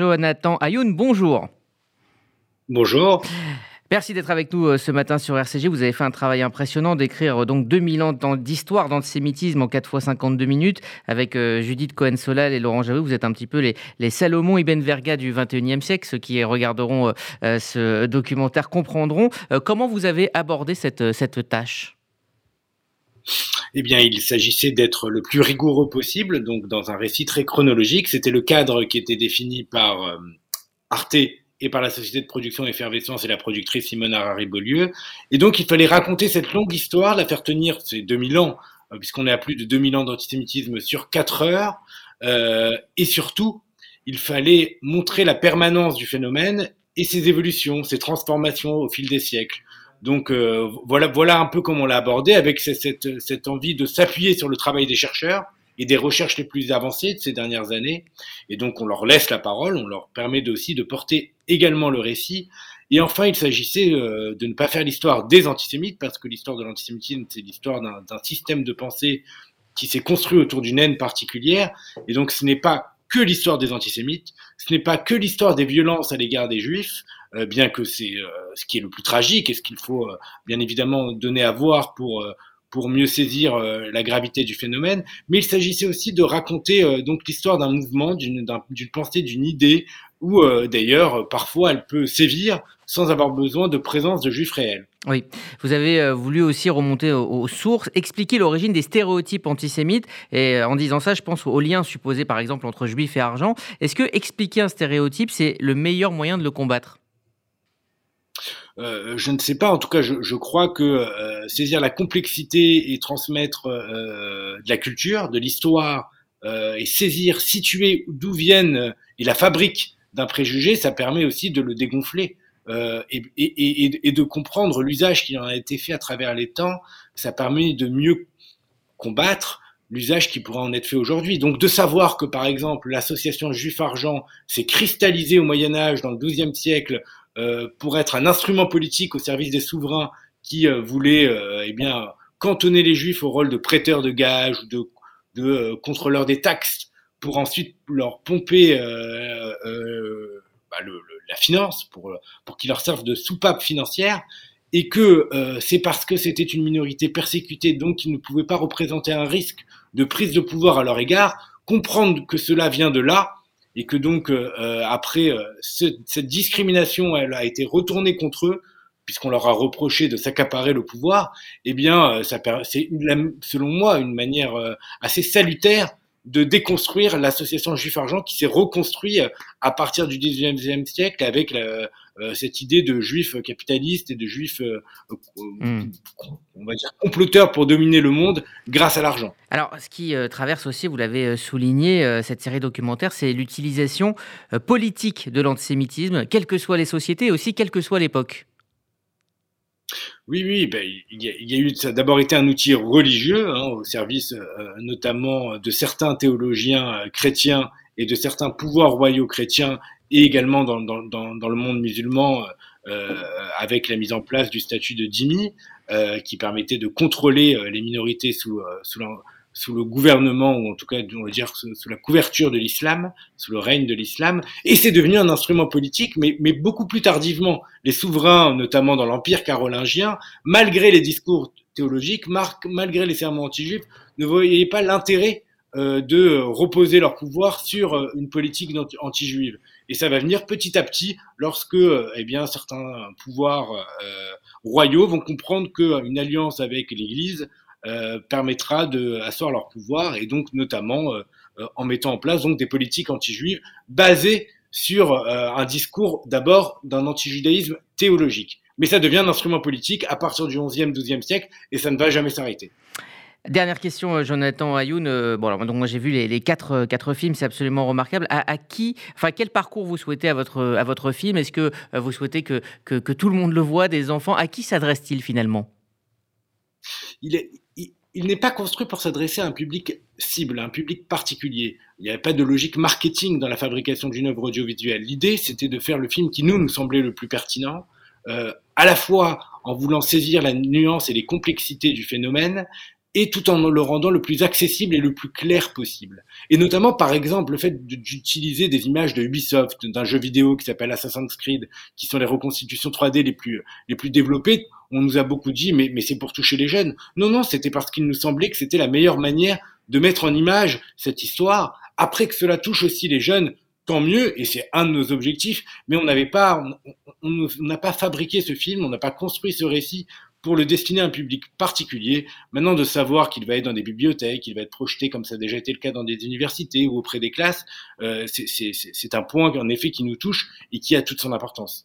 Jonathan Ayoun, bonjour. Bonjour. Merci d'être avec nous euh, ce matin sur RCG. Vous avez fait un travail impressionnant d'écrire euh, donc 2000 ans d'histoire d'antisémitisme en 4 fois 52 minutes avec euh, Judith Cohen-Solal et Laurent Jaoui. Vous êtes un petit peu les, les Salomon Ibn Verga du 21e siècle. Ceux qui regarderont ce documentaire comprendront. comment vous avez abordé cette, cette tâche eh bien, il s'agissait d'être le plus rigoureux possible, donc dans un récit très chronologique. C'était le cadre qui était défini par Arte et par la société de production Effervescence et la productrice Simone Harari-Beaulieu. Et donc, il fallait raconter cette longue histoire, la faire tenir ces 2000 ans, euh, puisqu'on est à plus de 2000 ans d'antisémitisme sur 4 heures. Euh, et surtout, il fallait montrer la permanence du phénomène et ses évolutions, ses transformations au fil des siècles. Donc euh, voilà, voilà un peu comment on l'a abordé, avec cette, cette envie de s'appuyer sur le travail des chercheurs, et des recherches les plus avancées de ces dernières années. Et donc, on leur laisse la parole, on leur permet aussi de porter également le récit. Et enfin, il s'agissait euh, de ne pas faire l'histoire des antisémites, parce que l'histoire de l'antisémitisme, c'est l'histoire d'un système de pensée qui s'est construit autour d'une haine particulière. Et donc, ce n'est pas que l'histoire des antisémites, ce n'est pas que l'histoire des violences à l'égard des juifs, bien que c'est euh, ce qui est le plus tragique et ce qu'il faut bien évidemment donner à voir pour pour mieux saisir euh, la gravité du phénomène, mais il s'agissait aussi de raconter euh, donc l'histoire d'un mouvement, d'une pensée, d'une idée, où euh, d'ailleurs parfois elle peut sévir sans avoir besoin de présence de juifs réels. Oui, vous avez voulu aussi remonter aux, sources, expliquer l'origine des stéréotypes antisémites, et en disant ça, je pense au lien supposé par exemple entre juifs et argent. Est-ce que expliquer un stéréotype, c'est le meilleur moyen de le combattre? Euh, je ne sais pas, en tout cas, je, crois que euh, saisir la complexité et transmettre euh, de la culture, de l'histoire, et saisir, situer d'où viennent et la fabrique d'un préjugé, ça permet aussi de le dégonfler. Et, et, de comprendre l'usage qui en a été fait à travers les temps, ça permet de mieux combattre l'usage qui pourrait en être fait aujourd'hui. Donc de savoir que par exemple l'association Juif Argent s'est cristallisée au Moyen Âge dans le XIIe siècle pour être un instrument politique au service des souverains qui euh, voulaient euh, eh bien cantonner les juifs au rôle de prêteurs de gages ou de, de contrôleurs des taxes pour ensuite leur pomper bah, le, la finance pour, pour qu'ils leur servent de soupape financière et que c'est parce que c'était une minorité persécutée, donc qu'ils ne pouvaient pas représenter un risque de prise de pouvoir à leur égard, comprendre que cela vient de là et que donc euh, euh, après euh, cette discrimination elle a été retournée contre eux puisqu'on leur a reproché de s'accaparer le pouvoir, eh bien, ça c'est selon moi une manière assez salutaire de déconstruire l'association Juif Argent qui s'est reconstruit à partir du 19e siècle avec la, euh, cette idée de juifs capitalistes et de juifs, euh, hmm. on va dire, comploteurs pour dominer le monde grâce à l'argent. Alors, ce qui euh, traverse aussi, vous l'avez souligné, cette série documentaire, c'est l'utilisation politique de l'antisémitisme, quelles que soient les sociétés et aussi quelle que soit l'époque. Oui, oui, ben, il, y a, eu, ça a d'abord été un outil religieux, hein, au service notamment de certains théologiens chrétiens et de certains pouvoirs royaux chrétiens et également dans, dans, dans, dans le monde musulman euh, avec la mise en place du statut de dhimmi euh, qui permettait de contrôler euh, les minorités sous, euh, sous, sous, le gouvernement ou en tout cas on va dire sous, la couverture de l'islam, sous le règne de l'islam, et c'est devenu un instrument politique, mais, mais beaucoup plus tardivement. Les souverains, notamment dans l'empire carolingien, malgré les discours théologiques, malgré les serments anti-juifs, ne voyaient pas l'intérêt euh, de reposer leur pouvoir sur euh, une politique anti-juive. Et ça va venir petit à petit lorsque euh, eh bien, certains pouvoirs royaux vont comprendre qu'une alliance avec l'Église permettra d'asseoir leur pouvoir et donc notamment en mettant en place donc des politiques anti-juives basées sur un discours d'abord d'un anti-judaïsme théologique. Mais ça devient un instrument politique à partir du 11e, 12e siècle et ça ne va jamais s'arrêter. Dernière question, euh, Jonathan Ayoun. Euh, bon, alors, donc moi j'ai vu les, quatre, euh, quatre films, c'est absolument remarquable. À, qui, enfin, quel parcours vous souhaitez à votre, à votre film? Est-ce que vous souhaitez que, que, tout le monde le voit, des enfants? À qui s'adresse-t-il finalement? Il est, il, n'est pas construit pour s'adresser à un public cible, à un public particulier. Il n'y avait pas de logique marketing dans la fabrication d'une œuvre audiovisuelle. L'idée, c'était de faire le film qui nous nous semblait le plus pertinent, à la fois en voulant saisir la nuance et les complexités du phénomène, et tout en le rendant le plus accessible et le plus clair possible. Et notamment, par exemple, le fait d'utiliser des images de Ubisoft, d'un jeu vidéo qui s'appelle Assassin's Creed, qui sont les reconstitutions 3D les plus, les plus développées. On nous a beaucoup dit, mais, c'est pour toucher les jeunes. Non, non, c'était parce qu'il nous semblait que c'était la meilleure manière de mettre en image cette histoire, après que cela touche aussi les jeunes, tant mieux, et c'est un de nos objectifs, mais on n'avait pas, on n'a pas fabriqué ce film, on n'a pas construit ce récit pour le destiner à un public particulier. Maintenant, de savoir qu'il va être dans des bibliothèques, qu'il va être projeté comme ça a déjà été le cas dans des universités ou auprès des classes, euh, c'est un point en effet qui nous touche et qui a toute son importance.